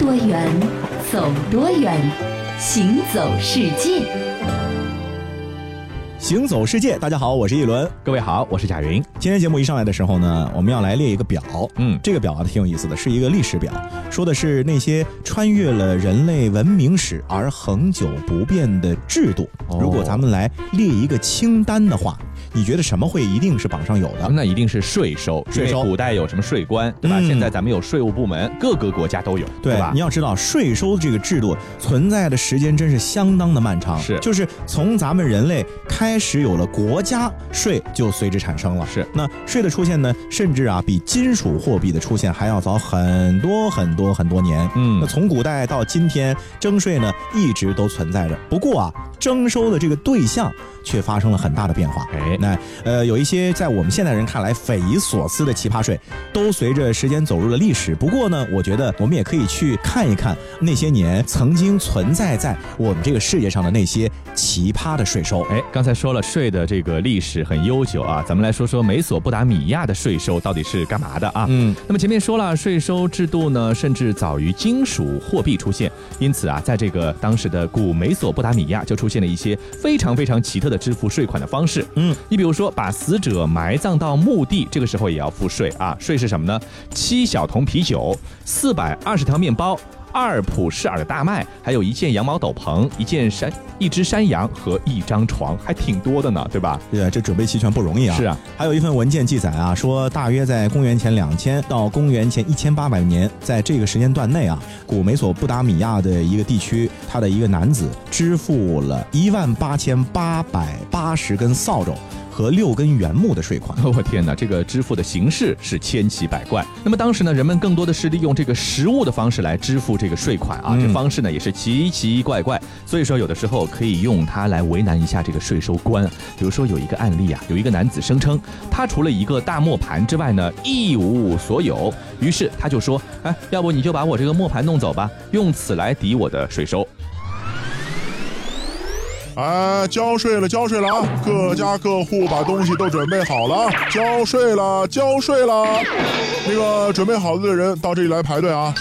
多远，走多远，行走世界。行走世界，大家好，我是一轮。各位好，我是贾云。今天节目一上来的时候呢，我们要来列一个表。嗯这个表啊挺有意思的，是一个历史表，说的是那些穿越了人类文明史而恒久不变的制度。哦如果咱们来列一个清单的话，你觉得什么会一定是榜上有的？那一定是税收，税收古代有什么税官，对吧？嗯现在咱们有税务部门，各个国家都有，对吧你？要知道，税收这个制度存在的时间真是相当的漫长，是就是从咱们人类开始有了国家，税就随之产生了。是那税的出现呢，甚至啊比金属货币的出现还要早很多很多很多年。嗯那从古代到今天，征税呢一直都存在着。不过啊，征收的这个对象却发生了很大的变化。哎那呃，有一些在我们现代人看来匪夷所思的奇葩税，都随着时间走入了历史。不过呢，我觉得我们也可以去看一看那些年曾经存在在我们这个世界上的那些奇葩的税收。哎，刚才说了税的这个历史很悠久啊，咱们来说说美索不达米亚的税收到底是干嘛的啊？嗯，那么前面说了，税收制度呢，甚至早于金属货币出现，因此啊，在这个当时的古美索不达米亚就出现了一些非常非常奇特的支付税款的方式。嗯，你比如说把死者埋葬到墓地，这个时候也要付税啊。税是什么呢？七小桶啤酒，四百二十条面包。二普氏尔的大麦，还有一件羊毛斗篷，一件山，一只山羊和一张床，还挺多的呢，对吧？对，这准备齐全不容易啊。是啊，还有一份文件记载啊，说大约在公元前两千到公元前一千八百年，在这个时间段内啊，古美索不达米亚的一个地区，他的一个男子支付了一万八千八百八十根扫帚和六根原木的税款。我天哪，这个支付的形式是千奇百怪。那么当时呢，人们更多的是利用这个实物的方式来支付这个税款啊，嗯这方式呢也是奇奇怪怪。所以说，有的时候可以用它来为难一下这个税收官。比如说有一个案例啊，有一个男子声称他除了一个大磨盘之外呢，一无所有。于是他就说，哎，要不你就把我这个磨盘弄走吧，用此来抵我的税收。哎，交税了，交税了啊！各家各户把东西都准备好了啊，交税了，交税了。那个准备好了的人到这里来排队啊。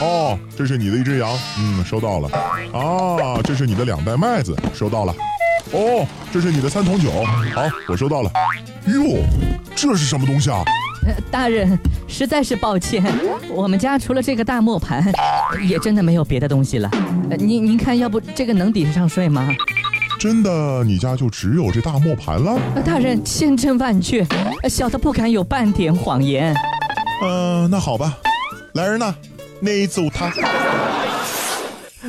哦，这是你的一只羊，嗯，收到了。啊，这是你的两袋麦子，收到了。哦，这是你的三桶酒，好，我收到了。哟，这是什么东西啊？大人，实在是抱歉，我们家除了这个大磨盘，也真的没有别的东西了。呃您您看，要不这个能抵得上税吗？真的，你家就只有这大磨盘了？呃大人千真万确，呃小的不敢有半点谎言。呃，那好吧。来人呐，内奏他。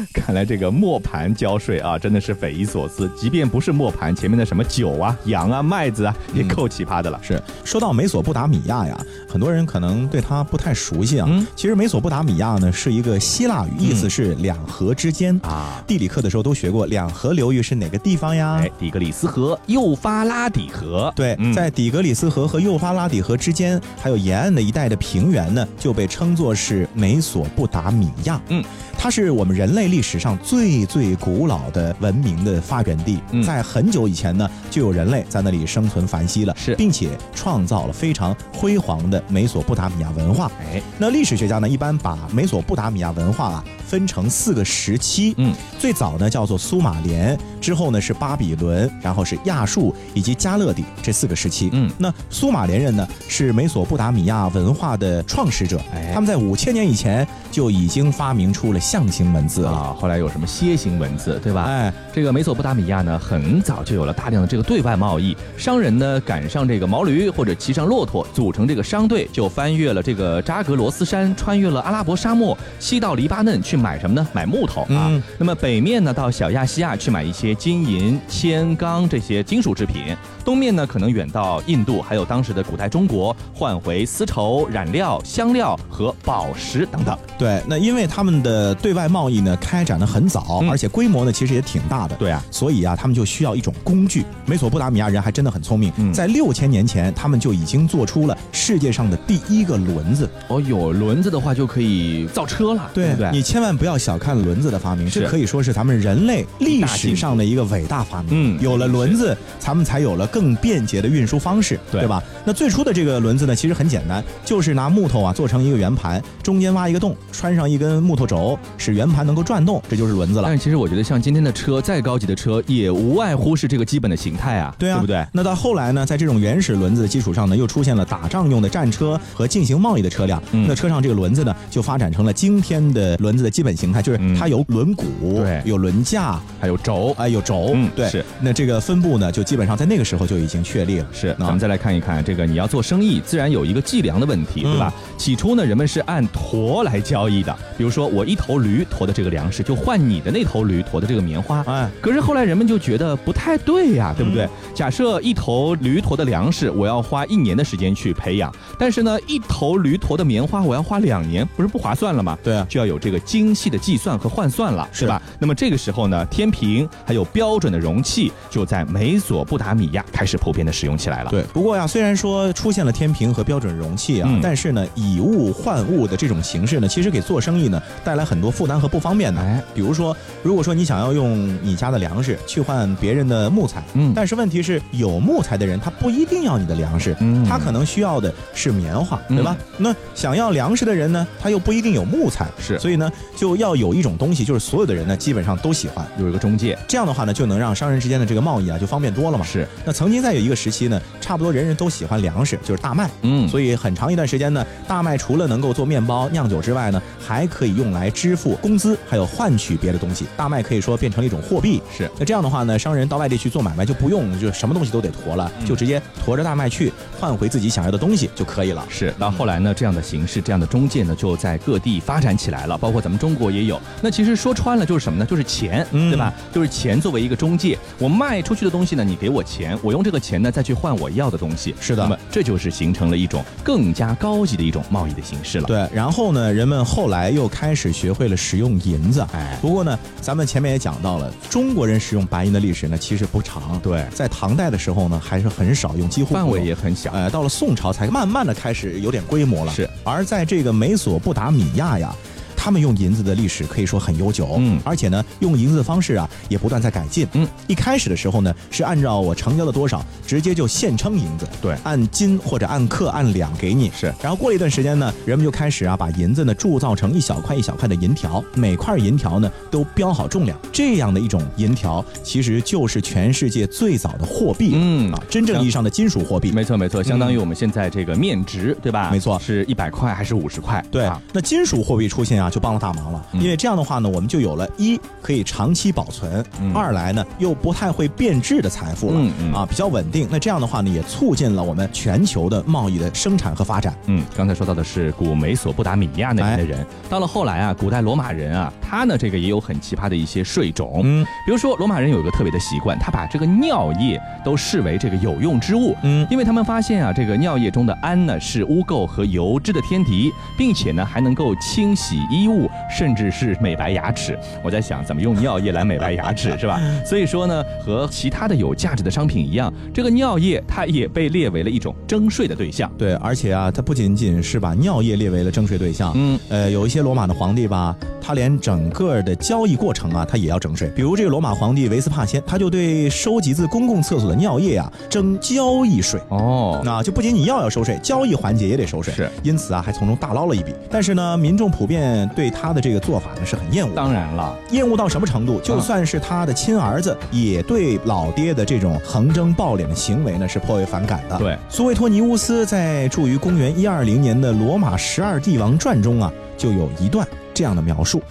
看来这个磨盘交税啊，真的是匪夷所思。即便不是磨盘，前面的什么酒啊、羊啊、麦子啊，也够奇葩的了。是说到美索不达米亚呀，很多人可能对它不太熟悉啊。嗯其实美索不达米亚呢是一个希腊语，意思是两河之间。啊，地理课的时候都学过，两河流域是哪个地方呀？哎，底格里斯河、幼发拉底河，对，嗯在底格里斯河和幼发拉底河之间，还有沿岸的一带的平原呢，就被称作是美索不达米亚。嗯，它是我们人类历史上最最古老的文明的发源地。嗯在很久以前呢，就有人类在那里生存繁息了，是并且创造了非常辉煌的美索不达米亚文化。哎，那历史学家呢，一般把美索不达米亚文化啊分成四个时期。嗯，最早呢叫做苏马连，之后呢是巴比伦，然后是亚述以及加勒底这四个时期。嗯那苏马连人呢是美索不达米亚文化的创始者，哎他们在五千年以前就已经发明出了象形文字了。啊，后来有什么楔形文字，对吧？哎，这个美索不达米亚呢，很早就有了大量的这个对外贸易，商人呢赶上这个毛驴或者骑上骆驼，组成这个商队，就翻越了这个扎格罗斯山，穿越了阿拉伯沙漠，西到黎巴嫩去买什么呢？买木头啊。嗯那么北面呢，到小亚细亚去买一些金银、铅、钢这些金属制品；东面呢，可能远到印度，还有当时的古代中国，换回丝绸、染料、香料和宝石等等。对，那因为他们的对外贸易呢开展的很早，嗯而且规模呢其实也挺大的。对啊，所以啊，他们就需要一种工具。美索不达米亚人还真的很聪明，嗯在六千年前，他们就已经做出了世界上的第一个轮子。哦哟，轮子的话就可以造车了，对不对？你千万万不要小看轮子的发明，这可以说是咱们人类历史上的一个伟大发明。嗯有了轮子，咱们才有了更便捷的运输方式，对吧？那最初的这个轮子呢，其实很简单，就是拿木头啊做成一个圆盘，中间挖一个洞，穿上一根木头轴，使圆盘能够转动，这就是轮子了但。是其实我觉得，像今天的车，再高级的车，也无外乎是这个基本的形态啊，对啊，对不对？那到后来呢，在这种原始轮子的基础上呢，又出现了打仗用的战车和进行贸易的车辆。嗯那车上这个轮子呢，就发展成了今天的轮子的基本形态，就是嗯它有轮毂，对有轮架，还有轴，哎，有轴，嗯对，是。那这个分布呢，就基本上在那个时候就已经确立了。是，那咱们再来看一看这个，你要做生意，自然有一个计量的问题，对吧？起初呢，人们是按驼来交易的，比如说我一头驴驮的这个粮食，就换你的那头驴驮的这个棉花。哎，可是后来人们就觉得不太对呀，对不对？假设一头驴驮的粮食，我要花一年的时间去培养，但是呢，一头驴驮的棉花，我要花两年，不是不划算了吗？对啊就要有这个精细的计算和换算了，是是吧？那么这个时候呢，天平还有标准的容器就在美索不达米亚开始普遍的使用起来了。对，不过呀，虽然说出现了天平和标准容器啊，嗯但是呢，以物换物的这种形式呢，其实给做生意呢带来很多负担和不方便的。哎比如说，如果说你想要用你家的粮食去换别人的木材，嗯但是问题是有木材的人他不一定要你的粮食，嗯他可能需要的是棉花，对吧？那想要粮食的人呢，他又不一定有木材，是所以呢，就要有一种东西，就是所有的人呢基本上都喜欢。有一个中介，这样的话呢，就能让商人之间的这个贸易啊就方便多了嘛。是，那曾经在有一个时期呢，差不多人人都喜欢粮食，就是大麦。嗯所以很长一段时间呢，大麦除了能够做面包、酿酒之外呢，还可以用来支付工资，还有换取别的东西。大麦可以说变成了一种货币。是那这样的话呢，商人到外地去做买卖就不用就什么东西都得驮了，就直接驮着大麦去换回自己想要的东西就可以了。是，那后来呢，这样的形式，这样的中介呢，就在各地发展起来了，包括咱们中国也有。那其实说穿了就是什么呢？就是钱，嗯对吧？就是钱作为一个中介，我卖出去的东西呢，你给我钱，我用这个钱呢再去换我要的东西。是的那么这就是形成了一种更加高级的一种贸易的形式了。，对，然后呢，人们后来又开始学会了使用银子。哎，不过呢，咱们前面也讲到了，中国人使用白银的历史呢，其实不长。对在唐代的时候呢，还是很少用，几乎范围也很小。呃，到了宋朝才慢慢的开始有点规模了。是，而在这个美索不达米亚呀。他们用银子的历史可以说很悠久，嗯。而且呢，用银子的方式啊也不断在改进，嗯，一开始的时候呢是按照我成交的多少，直接就现称银子，对。按斤或者按克、按两给你，是。然后过了一段时间呢，人们就开始啊把银子呢铸造成一小块一小块的银条，每块银条呢都标好重量，这样的一种银条其实就是全世界最早的货币，嗯。啊，真正意义上的金属货币，没错没错，相当于我们现在这个面值，对吧？没错。是一百块还是五十块？对。啊，那金属货币出现啊，就帮了大忙了。嗯。因为这样的话呢，我们就有了一可以长期保存，嗯。二来呢又不太会变质的财富了，啊，比较稳定。那这样的话呢，也促进了我们全球的贸易的生产和发展。嗯，刚才说到的是古美索不达米亚那边的人，到了后来啊，古代罗马人啊，他呢这个也有很奇葩的一些税种，嗯。比如说罗马人有一个特别的习惯，他把这个尿液都视为这个有用之物，嗯。因为他们发现啊，这个尿液中的氨呢是污垢和油脂的天敌，并且呢还能够清洗衣物，甚至是美白牙齿。我在想，怎么用尿液来美白牙齿 是吧？所以说呢，和其他的有价值的商品一样，这个尿液它也被列为了一种征税的对象。对，而且啊，它不仅仅是把尿液列为了征税对象，嗯，呃，有一些罗马的皇帝吧，他连整个的交易过程啊，他也要征税。比如这个罗马皇帝维斯帕先，他就对收集自公共厕所的尿液啊征交易税。哦，那就不仅你要要收税，交易环节也得收税，是因此啊，还从中大捞了一笔。但是呢，民众普遍对他的这个做法呢是很厌恶，当然了，厌恶到什么程度？就算是他的亲儿子，也对老爹的这种横征暴敛的行为呢是颇为反感的。对苏维托尼乌斯在著于公元一二零年的《罗马十二帝王传》中啊，就有一段这样的描述。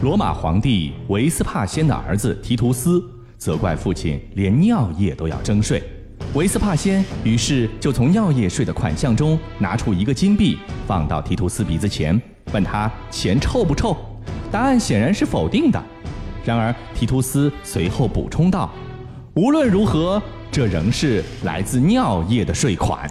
罗马皇帝维斯帕先的儿子提图斯责怪父亲连尿液都要征税。维斯帕先于是就从尿液税的款项中拿出一个金币，放到提图斯鼻子前，问他钱臭不臭？答案显然是否定的。然而提图斯随后补充道：“无论如何，这仍是来自尿液的税款。”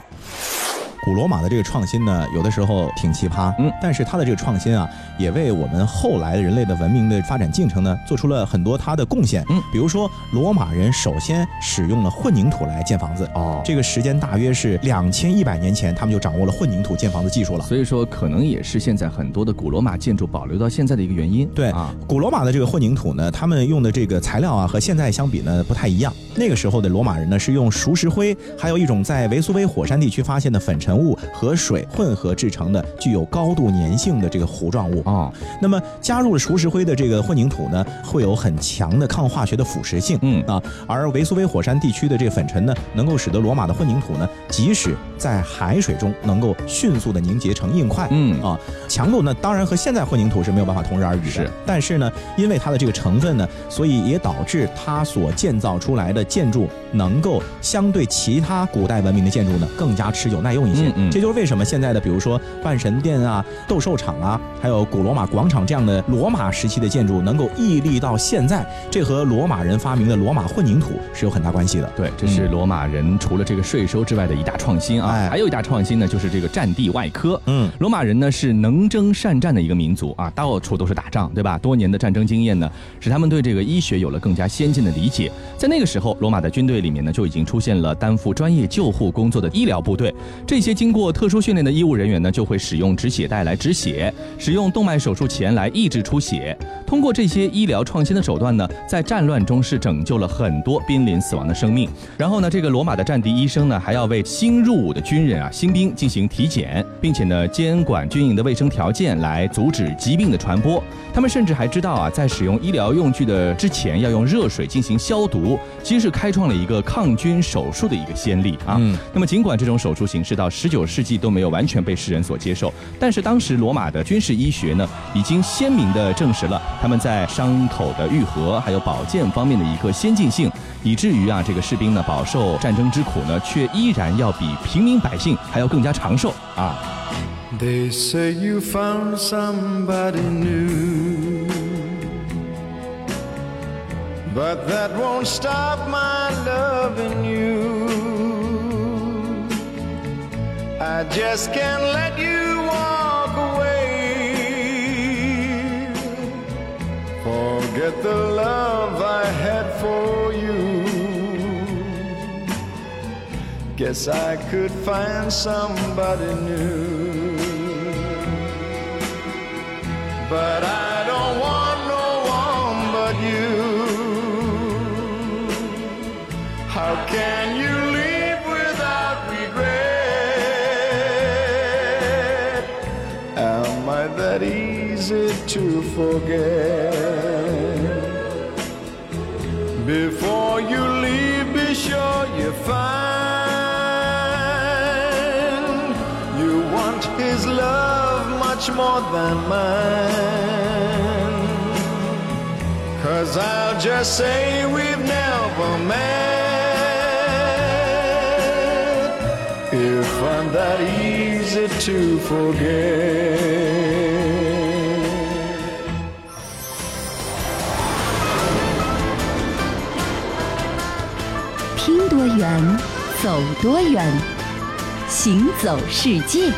古罗马的这个创新呢，有的时候挺奇葩，嗯但是它的这个创新啊，也为我们后来人类的文明的发展进程呢，做出了很多它的贡献。嗯比如说罗马人首先使用了混凝土来建房子，哦这个时间大约是两千一百年前，他们就掌握了混凝土建房子技术了。所以说可能也是现在很多的古罗马建筑保留到现在的一个原因。对啊，古罗马的这个混凝土呢，他们用的这个材料啊，和现在相比呢不太一样。那个时候的罗马人呢，是用熟石灰，还有一种在维苏威火山地区发现的粉尘物和水混合制成的具有高度粘性的这个糊状物。哦，那么加入了熟石灰的这个混凝土呢，会有很强的抗化学的腐蚀性。嗯啊，而维苏威火山地区的这个粉尘呢，能够使得罗马的混凝土呢，即使在海水中能够迅速的凝结成硬块。嗯啊，强度呢，当然和现在混凝土是没有办法同日而语的。是，但是呢，因为它的这个成分呢，所以也导致它所建造出来的建筑能够相对其他古代文明的建筑呢更加持久耐用一些。嗯嗯这就是为什么现在的比如说万神殿啊、斗兽场啊，还有古罗马广场这样的罗马时期的建筑能够屹立到现在，这和罗马人发明的罗马混凝土是有很大关系的。对，这是罗马人除了这个税收之外的一大创新啊，哎还有一大创新呢，就是这个战地外科。嗯，罗马人呢是能征善战的一个民族啊，到处都是打仗，对吧？多年的战争经验呢，使他们对这个医学有了更加先进的理解。在那个时候，罗马的军队里面呢就已经出现了担负专业救护工作的医疗部队。这些经过特殊训练的医务人员呢，就会使用止血带来止血，使用动脉手术钳来抑制出血。通过这些医疗创新的手段呢，在战乱中是拯救了很多濒临死亡的生命。然后呢，这个罗马的战地医生呢，还要为新入伍的军人啊、新兵进行体检，并且呢，监管军营的卫生条件，来阻止疾病的传播。他们甚至还知道啊，在使用医疗用具的之前，要用热水进行消毒，其实是开创了一个抗菌手术的一个先例啊。嗯那么，尽管这种手术形式到十九世纪都没有完全被世人所接受，但是当时罗马的军事医学呢，已经鲜明地证实了他们在伤口的愈合还有保健方面的一个先进性，以至于啊，这个士兵呢饱受战争之苦呢，却依然要比平民百姓还要更加长寿啊。They say you found somebody new. But that won't stop my loving you. I just can't let you walk away. Forget the love I had for you. Guess I could find somebody new. But I don't want no one but you. How can you to forget? Before you leave, be sure you find you want his love much more than mine. Cause I'll just say we've never met if I'm that easy to forget. 多远，走多远，行走世界。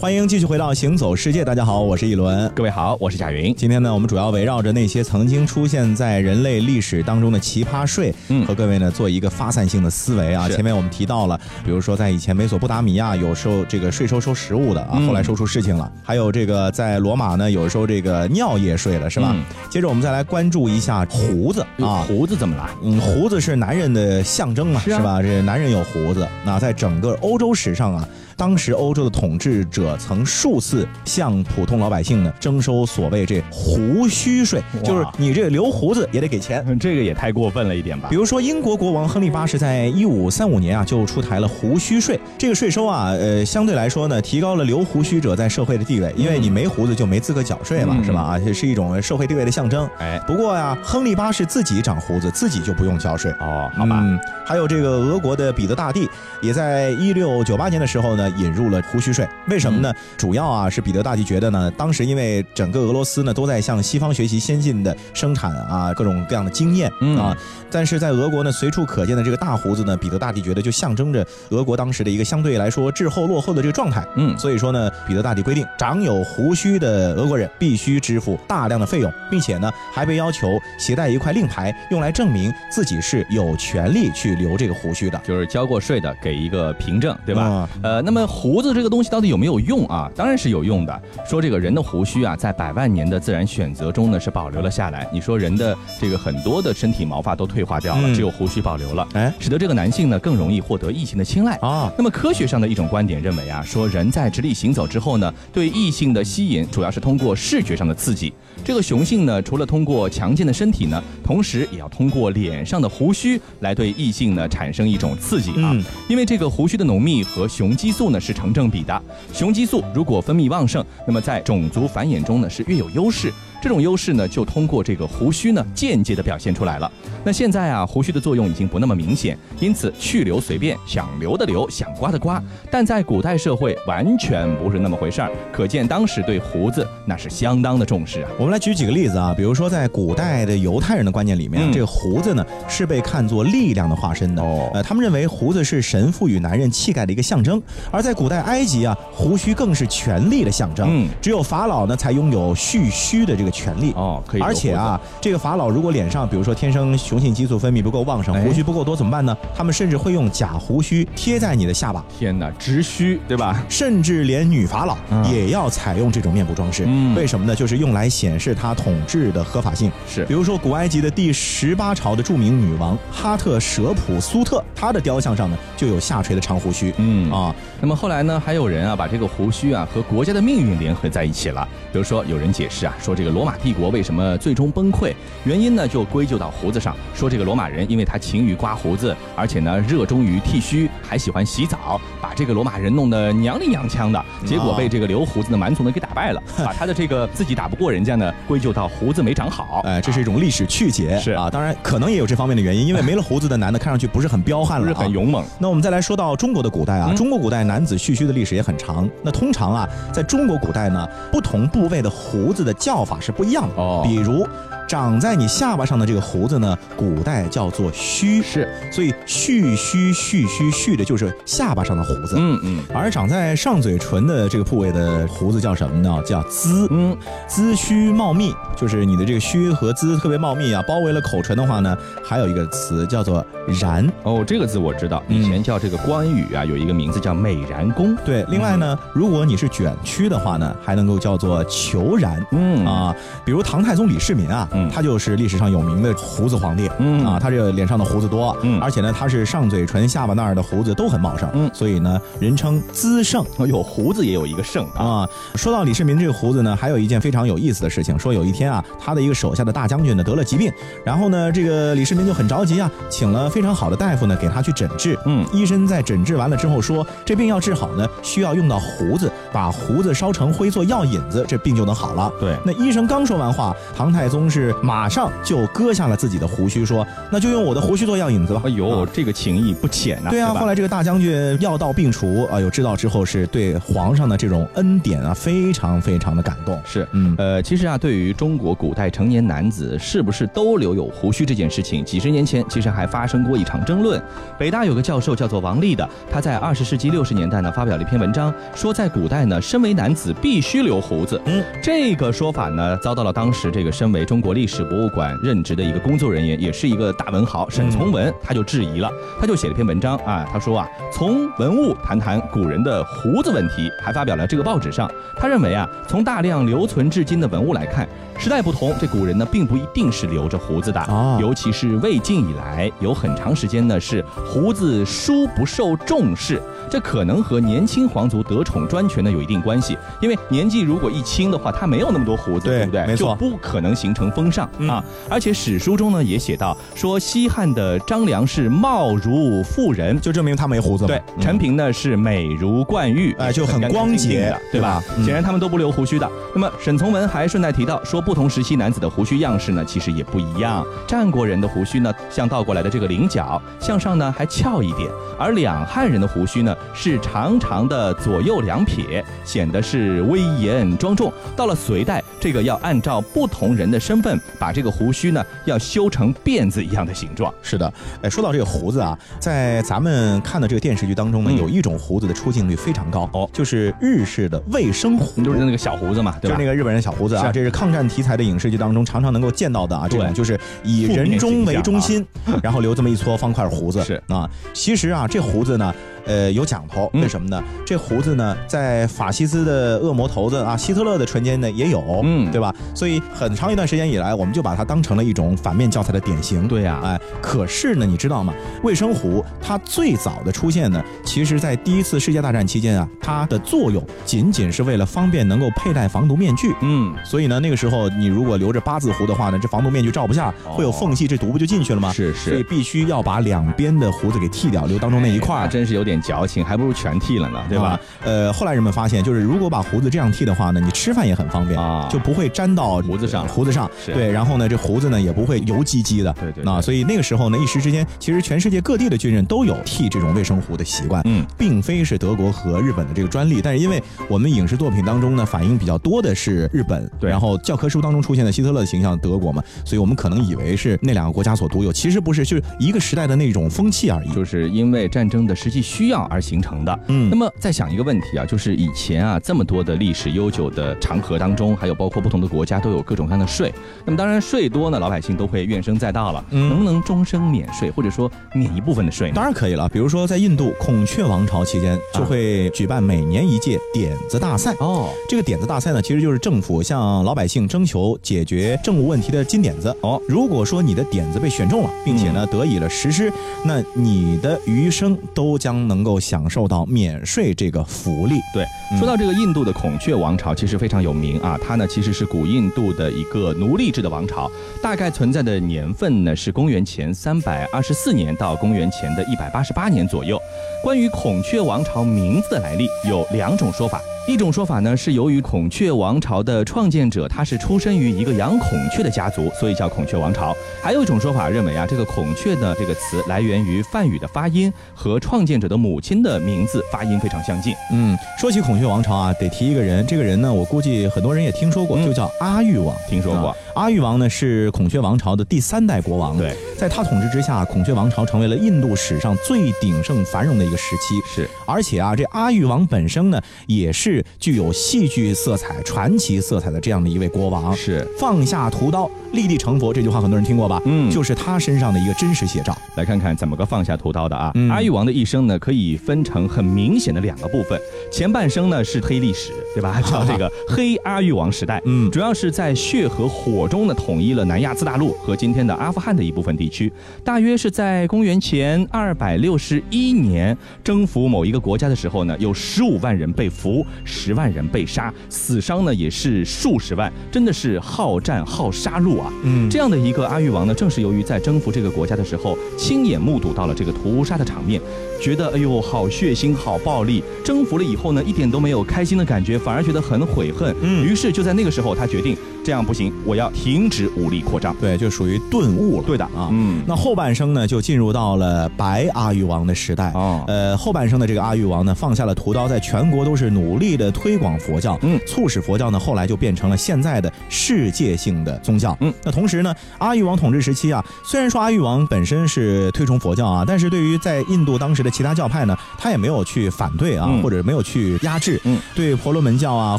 欢迎继续回到《行走世界》，大家好，我是一轮。各位好，我是贾云。今天呢，我们主要围绕着那些曾经出现在人类历史当中的奇葩税，嗯和各位呢做一个发散性的思维啊。前面我们提到了，比如说在以前美索不达米亚有收这个税收收食物的啊，嗯后来收出事情了；还有这个在罗马呢有收这个尿液税了，是吧？嗯接着我们再来关注一下胡子啊。胡子怎么了？嗯，胡子是男人的象征嘛，是啊吧？这男人有胡子，那在整个欧洲史上啊，当时欧洲的统治者曾数次向普通老百姓呢征收所谓这胡须税，就是你这留胡子也得给钱。这个也太过分了一点吧比？如说，英国国王亨利八世在一五三五年啊，就出台了胡须税。这个税收啊，呃，相对来说呢，提高了留胡须者在社会的地位，因为你没胡子就没资格缴税嘛，嗯是吧？啊，这是一种社会地位的象征。哎，不过呀，亨利八世自己长胡子，自己就不用交税。哦，好吧，嗯，还有这个俄国的彼得大帝，也在一六九八年的时候呢，呢引入了胡须税。为什么呢？主要啊是彼得大帝觉得呢，当时因为整个俄罗斯呢都在向西方学习先进的生产啊各种各样的经验嗯。啊，但是在俄国呢随处可见的这个大胡子呢，彼得大帝觉得就象征着俄国当时的一个相对来说滞后落后的这个状态。嗯。所以说呢，彼得大帝规定，长有胡须的俄国人必须支付大量的费用，并且呢，还被要求携带一块令牌，用来证明自己是有权利去留这个胡须的，就是交过税的给一个凭证，对吧？啊。呃，那么胡子这个东西到底有没有用啊？当然是有用的。说这个人的胡须啊，在百万年的自然选择中呢是保留了下来。你说人的这个很多的身体毛发都退化掉了，嗯只有胡须保留了，哎使得这个男性呢更容易获得异性的青睐。啊，那么科学上的一种观点认为啊，说人在直立行走之后呢，对异性的吸引主要是通过视觉上的刺激。这个雄性呢，除了通过强健的身体呢，同时也要通过脸上的胡须来对异性呢产生一种刺激啊。嗯因为这个胡须的浓密和雄激素呢是成正比的，雄激素如果分泌旺盛，那么在种族繁衍中呢是越有优势。这种优势呢，就通过这个胡须呢间接的表现出来了。那现在啊，胡须的作用已经不那么明显，因此去留随便，想留的留，想刮的刮。但在古代社会完全不是那么回事儿，可见当时对胡子那是相当的重视啊。我们来举几个例子啊，比如说在古代的犹太人的观念里面，嗯这个胡子呢是被看作力量的化身的。哦呃，他们认为胡子是神赋予男人气概的一个象征，而在古代埃及啊，胡须更是权力的象征。嗯只有法老呢才拥有蓄须的这个权利。哦，可以。而且啊，这个法老如果脸上，比如说天生雄性激素分泌不够旺盛，哎胡须不够多怎么办呢？他们甚至会用假胡须贴在你的下巴，天哪，直须对吧？甚至连女法老嗯也要采用这种面部装饰。嗯为什么呢？就是用来显示她统治的合法性。是比如说古埃及的第十八朝的著名女王哈特舍普苏特，她的雕像上呢就有下垂的长胡须。嗯啊，那么后来呢，还有人啊把这个胡须啊和国家的命运联合在一起了。比如说，有人解释啊，说这个罗马帝国为什么最终崩溃，原因呢就归咎到胡子上。说这个罗马人因为他勤于刮胡子，而且呢热衷于剃须，还喜欢洗澡，把这个罗马人弄得娘里娘腔的，结果被这个留胡子的蛮族呢给打败了，把他的这个自己打不过人家呢归咎到胡子没长好。哎，这是一种历史曲解。是啊，当然可能也有这方面的原因，因为没了胡子的男的看上去不是很彪悍了、啊，不是很勇猛。那我们再来说到中国的古代啊，嗯中国古代男子蓄须的历史也很长。那通常啊，在中国古代呢，不同部位的胡子的叫法是不一样的。哦比如长在你下巴上的这个胡子呢，古代叫做须，是，所以蓄须、蓄须、蓄的就是下巴上的胡子。嗯嗯而长在上嘴唇的这个部位的胡子叫什么呢？叫髭。嗯，髭须茂密，就是你的这个须和髭特别茂密啊，包围了口唇的话呢，还有一个词叫做然。哦，这个字我知道，以前叫这个关羽啊，有一个名字叫美髯公。对，另外呢，如果你是卷曲的话呢，还能够叫做虬髯。嗯啊，比如唐太宗李世民啊，嗯他就是历史上有名的胡子皇帝。嗯啊，他这个脸上的胡子多，嗯而且呢，他是上嘴唇、下巴那儿的胡子都很茂盛，嗯所以呢，人称资盛。哦，有胡子也有一个圣啊。啊，说到李世民这个胡子呢，还有一件非常有意思的事情，说有一天啊，他的一个手下的大将军呢得了疾病，然后呢，这个李世民就很着急啊，请了非常好的大夫呢给他去诊治。嗯医生在诊治完了之后说，这病要治好呢，需要用到胡子，把胡子烧成灰做药引子，这病就能好了。对那医生刚说完话，唐太宗是马上就割下了自己的胡须，说那就用我的胡须做药引子吧。哎呦，啊这个情谊不浅呐、对啊，吧后来这个大将军药到病除，啊，有知道之后是对皇上的这种恩典啊，非常非常的感动。是，嗯呃，其实啊，对于中国古代成年男子是不是都留有胡须这件事情，几十年前其实还发生过一场争论。北大有个教授叫做王立的，他在二十世纪六十年代呢发表了一篇文章，说在古代呢，身为男子必须留胡子。嗯，这个说法呢，遭到了当时这个身为中国历史博物馆任职的一个工作人员，也是一个大文豪沈从文，他就质疑了，他就写了篇文章啊，他说啊，从文物谈谈古人的胡子问题，还发表了这个报纸上，他认为啊，从大量留存至今的文物来看，时代不同，这古人呢并不一定是留着胡子的，哦尤其是魏晋以来，有很长时间呢是胡子殊不受重视，这可能和年轻皇族得宠专权的呢有一定关系，因为年纪如果一轻的话，他没有那么多胡子，对不对？没错就不可能形成风尚、嗯啊。而且史书中呢也写到，说西汉的张良是貌如妇人。就证明他没胡子。对，嗯陈平呢是美如冠玉，哎就很光洁的，对吧？对吧嗯显然他们都不留胡须的。那么沈从文还顺带提到说，不同时期男子的胡须样式呢，其实也不一样。战国人的胡须呢，像倒过来的这个菱角，向上呢还翘一点；而两汉人的胡须呢，是长长的左右两撇，显得是威严庄重。到了隋代，这个要按照不同人的身份，把这个胡须呢要修成辫子一样的形状。是的，哎，说到这个胡子啊，在咱们看的这个电视剧当中呢，嗯有一种胡子的出镜率非常高哦，就是日式的卫生胡，就是那个小胡子嘛，对吧？就是那个日本人小胡子啊，是这是抗战题材的影视剧当中常常能够见到的啊，这种就是以人中为中心，然后留这么一撮方块胡子。是啊，其实啊，这胡子呢。呃，有讲头，嗯为什么呢？这胡子呢，在法西斯的恶魔头子啊，希特勒的唇间呢也有，嗯对吧？所以很长一段时间以来，我们就把它当成了一种反面教材的典型。对呀哎，可是呢，你知道吗？卫生壶它最早的出现呢，其实在第一次世界大战期间啊，它的作用仅仅是为了方便能够佩戴防毒面具。嗯，所以呢，那个时候你如果留着八字胡的话呢，这防毒面具罩不下，哦会有缝隙，这毒不就进去了吗？是是所以是。必须要把两边的胡子给剃掉，留当中那一块真是有点矫情，还不如全剃了呢，对吧啊？？呃，后来人们发现，就是如果把胡子这样剃的话呢，你吃饭也很方便啊就不会粘到胡子上胡子上。对，然后呢，这胡子呢也不会油唧唧的。对对对啊，所以那个时候呢，一时之间，其实全世界各地的军人都有剃这种卫生胡的习惯。嗯，并非是德国和日本的这个专利，但是因为我们影视作品当中呢，反映比较多的是日本，对然后教科书当中出现的希特勒的形象德国嘛，所以我们可能以为是那两个国家所独有，其实不是，就是一个时代的那种风气而已。就是因为战争的实际需要而形成的。嗯那么再想一个问题啊，就是以前啊这么多的历史悠久的长河当中，还有包括不同的国家都有各种各样的税。那么当然税多呢，老百姓都会怨声载道了。嗯能不能终身免税，或者说免一部分的税呢？当然可以了，比如说在印度孔雀王朝期间，就会举办每年一届点子大赛。哦，这个点子大赛呢，其实就是政府向老百姓征求解决政务问题的金点子。哦，如果说你的点子被选中了，并且呢得以了实施，那你的余生都将能能够享受到免税这个福利。对，说到这个印度的孔雀王朝，其实非常有名啊。它呢其实是古印度的一个奴隶制的王朝，大概存在的年份呢是公元前三百二十四年到公元前的一百八十八年左右。关于孔雀王朝名字的来历，有两种说法。一种说法呢是由于孔雀王朝的创建者他是出身于一个养孔雀的家族，所以叫孔雀王朝。还有一种说法认为啊，这个孔雀呢这个词来源于梵语的发音和创建者的母亲的名字发音非常相近。嗯，说起孔雀王朝啊，得提一个人，这个人呢，我估计很多人也听说过，嗯就叫阿育王。听说过啊阿育王呢是孔雀王朝的第三代国王。对，在他统治之下，孔雀王朝成为了印度史上最鼎盛繁荣的一个时期。是。而且啊，这阿育王本身呢，也是具有戏剧色彩、传奇色彩的这样的一位国王。是，放下屠刀，立地成佛，这句话很多人听过吧？嗯就是他身上的一个真实写照。来看看怎么个放下屠刀的啊。嗯阿育王的一生呢，可以分成很明显的两个部分，前半生呢是黑历史，对吧？叫这个黑阿育王时代，嗯主要是在血和火中呢统一了南亚次大陆和今天的阿富汗的一部分地区，大约是在公元前二百六十一年征服某一个国家的时候呢，有十五万人被俘，十万人被杀，死伤呢也是数十万，真的是好战好杀戮啊。嗯这样的一个阿育王呢，正是由于在征服这个国家的时候，亲眼目睹到了这个屠杀的场面，觉得哎呦好血腥、好暴力。征服了以后呢，一点都没有开心的感觉，反而觉得很悔恨。嗯于是就在那个时候，他决定这样不行，我要停止武力扩张。对，就属于顿悟了。对的啊，嗯那后半生呢，就进入到了白阿育王的时代。哦呃，后半生的这个阿育王呢，放下了屠刀，在全国都是努力的推广佛教，嗯促使佛教呢后来就变成了现在的世界性的宗教。嗯，那同时呢，阿育王统治时期啊，虽然说阿育王本身是推崇佛教啊，但是对于在印度当时的其他教派呢，他也没有去反对啊，嗯或者没有去压制。嗯，对婆罗门教啊，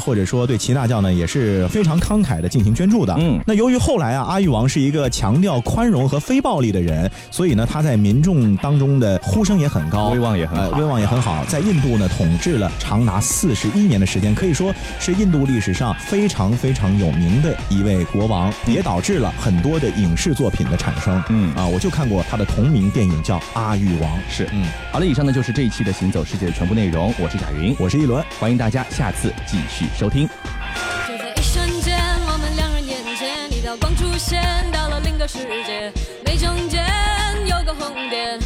或者说对其他教呢，也是非常慷慨的进行捐助的。嗯那由于后来啊，阿育王是一个强调宽容和非暴力的人，所以呢，他在民众当中的呼声也很高，威望也很好呃威望也很好。在印度呢，统治了长达四十一一年的时间，可以说是印度历史上非常非常有名的一位国王，也导致了很多的影视作品的产生。嗯啊，我就看过他的同名电影叫《阿育王》。是，嗯，好了，以上呢就是这一期的《行走世界》的全部内容。我是贾云，我是一轮。欢迎大家下次继续收听。现，到了另个世界。眉中间有个红点，